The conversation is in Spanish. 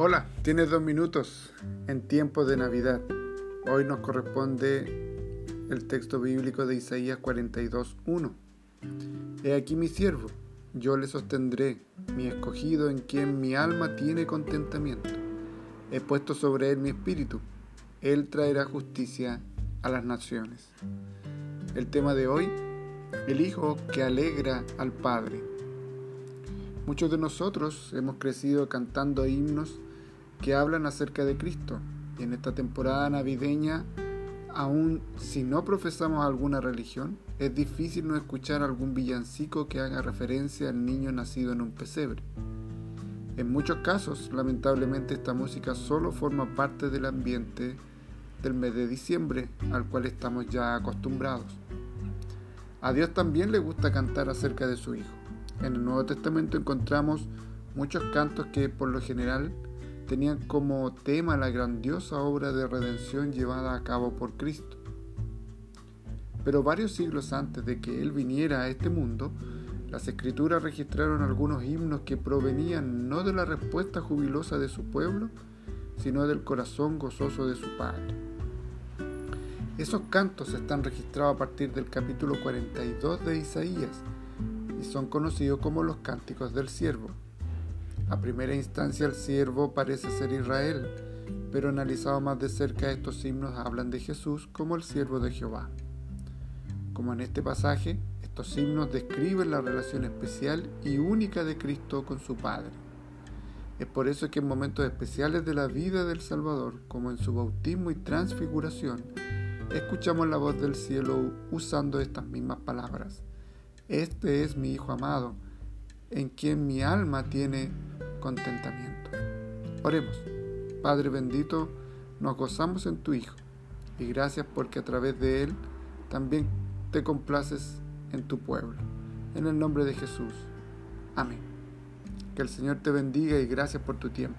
Hola, tienes dos minutos en tiempo de Navidad. Hoy nos corresponde el texto bíblico de Isaías 42.1. He aquí mi siervo, yo le sostendré, mi escogido en quien mi alma tiene contentamiento. He puesto sobre él mi espíritu, él traerá justicia a las naciones. El tema de hoy, el Hijo que alegra al Padre. Muchos de nosotros hemos crecido cantando himnos que hablan acerca de Cristo y en esta temporada navideña, aun si no profesamos alguna religión, es difícil no escuchar algún villancico que haga referencia al niño nacido en un pesebre. En muchos casos, lamentablemente, esta música solo forma parte del ambiente del mes de diciembre al cual estamos ya acostumbrados. A Dios también le gusta cantar acerca de su Hijo. En el Nuevo Testamento encontramos muchos cantos que por lo general tenían como tema la grandiosa obra de redención llevada a cabo por Cristo. Pero varios siglos antes de que Él viniera a este mundo, las escrituras registraron algunos himnos que provenían no de la respuesta jubilosa de su pueblo, sino del corazón gozoso de su Padre. Esos cantos están registrados a partir del capítulo 42 de Isaías y son conocidos como los cánticos del siervo. A primera instancia el siervo parece ser Israel, pero analizado más de cerca estos himnos hablan de Jesús como el siervo de Jehová. Como en este pasaje, estos himnos describen la relación especial y única de Cristo con su Padre. Es por eso que en momentos especiales de la vida del Salvador, como en su bautismo y transfiguración, escuchamos la voz del cielo usando estas mismas palabras. Este es mi Hijo amado, en quien mi alma tiene contentamiento. Oremos. Padre bendito, nos gozamos en tu Hijo y gracias porque a través de Él también te complaces en tu pueblo. En el nombre de Jesús. Amén. Que el Señor te bendiga y gracias por tu tiempo.